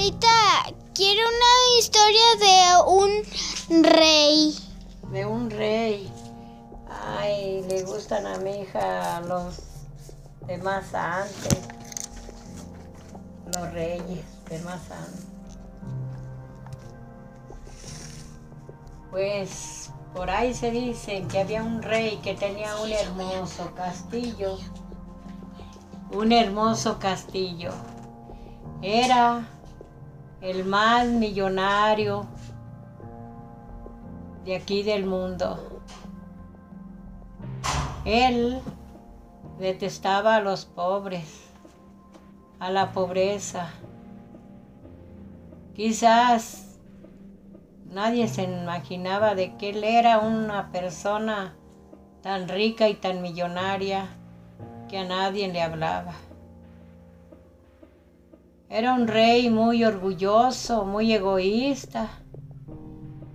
Abuelita, quiero una historia de un rey. De un rey. Ay, le gustan a mi hija los de más antes. Los reyes de más antes. Pues por ahí se dice que había un rey que tenía un hermoso castillo. Un hermoso castillo. Era el más millonario de aquí del mundo. Él detestaba a los pobres, a la pobreza. Quizás Nadie se imaginaba de que él era una persona tan rica y tan millonaria que a nadie le hablaba. Era un rey muy orgulloso, muy egoísta,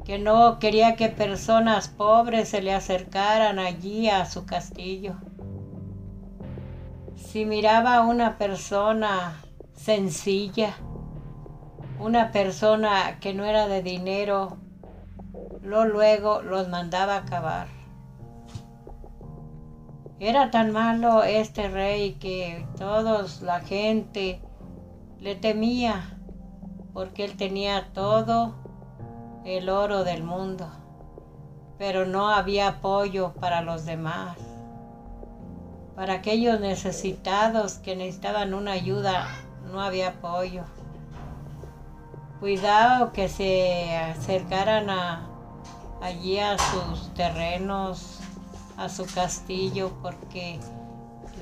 que no quería que personas pobres se le acercaran allí a su castillo. Si miraba a una persona sencilla, una persona que no era de dinero, lo luego los mandaba acabar. Era tan malo este rey que todos la gente le temía porque él tenía todo el oro del mundo, pero no había apoyo para los demás. Para aquellos necesitados que necesitaban una ayuda, no había apoyo cuidado que se acercaran allí a sus terrenos, a su castillo, porque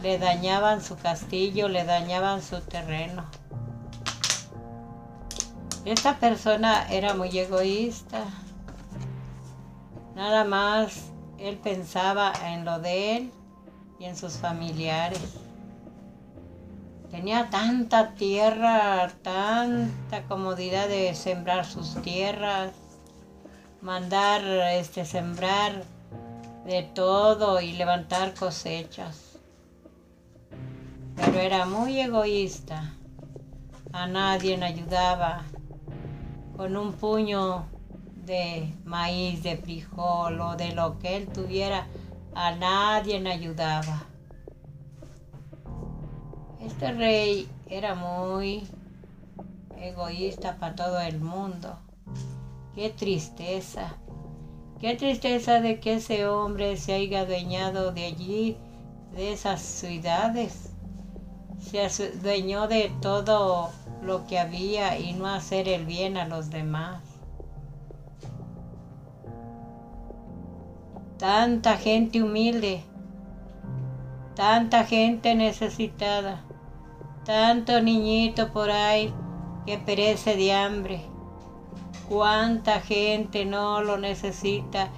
le dañaban su castillo, le dañaban su terreno. Esta persona era muy egoísta. Nada más él pensaba en lo de él y en sus familiares. Tenía tanta tierra, tanta comodidad de sembrar sus tierras, mandar este sembrar de todo y levantar cosechas. Pero era muy egoísta. A nadie ayudaba. Con un puño de maíz, de frijol o de lo que él tuviera, a nadie ayudaba. Este rey era muy egoísta para todo el mundo. Qué tristeza. Qué tristeza de que ese hombre se haya adueñado de allí, de esas ciudades. Se adueñó de todo lo que había y no hacer el bien a los demás. Tanta gente humilde, tanta gente necesitada tanto niñito por ahí que perece de hambre. Cuánta gente no lo necesita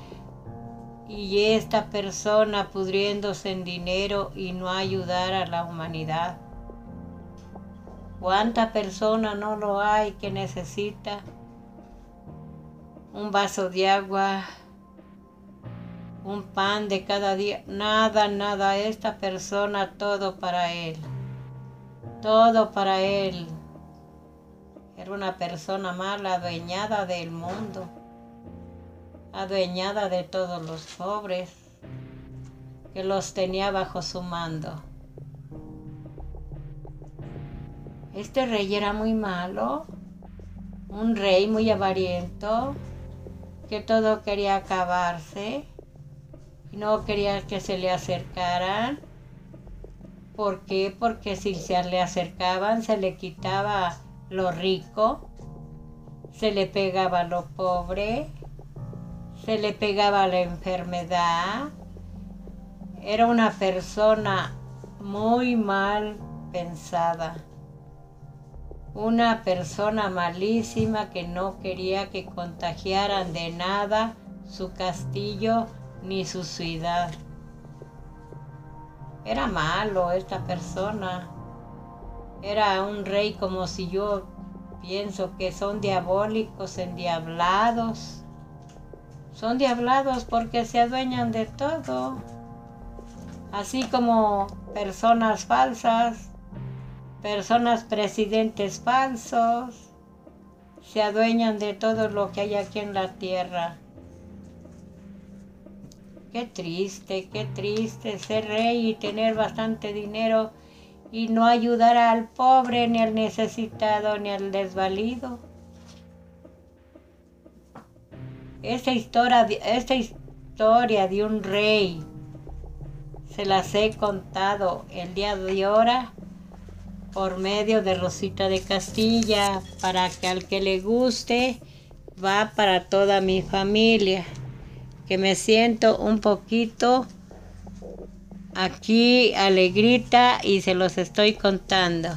y esta persona pudriéndose en dinero y no ayudar a la humanidad. ¿Cuánta persona no lo hay que necesita un vaso de agua, un pan de cada día? Nada, nada, esta persona todo para él todo para él. Era una persona mala, adueñada del mundo, adueñada de todos los pobres, que los tenía bajo su mando. Este rey era muy malo, un rey muy avariento, que todo quería acabarse, y no quería que se le acercaran ¿Por qué? Porque si se le acercaban se le quitaba lo rico, se le pegaba lo pobre, se le pegaba la enfermedad. Era una persona muy mal pensada. Una persona malísima que no quería que contagiaran de nada su castillo ni su ciudad. Era malo esta persona. Era un rey como si yo pienso que son diabólicos, endiablados. Son diablados porque se adueñan de todo. Así como personas falsas, personas presidentes falsos, se adueñan de todo lo que hay aquí en la tierra. Qué triste, qué triste ser rey y tener bastante dinero y no ayudar al pobre, ni al necesitado, ni al desvalido. Esta historia, historia de un rey se las he contado el día de ahora por medio de Rosita de Castilla para que al que le guste va para toda mi familia que me siento un poquito aquí alegrita y se los estoy contando.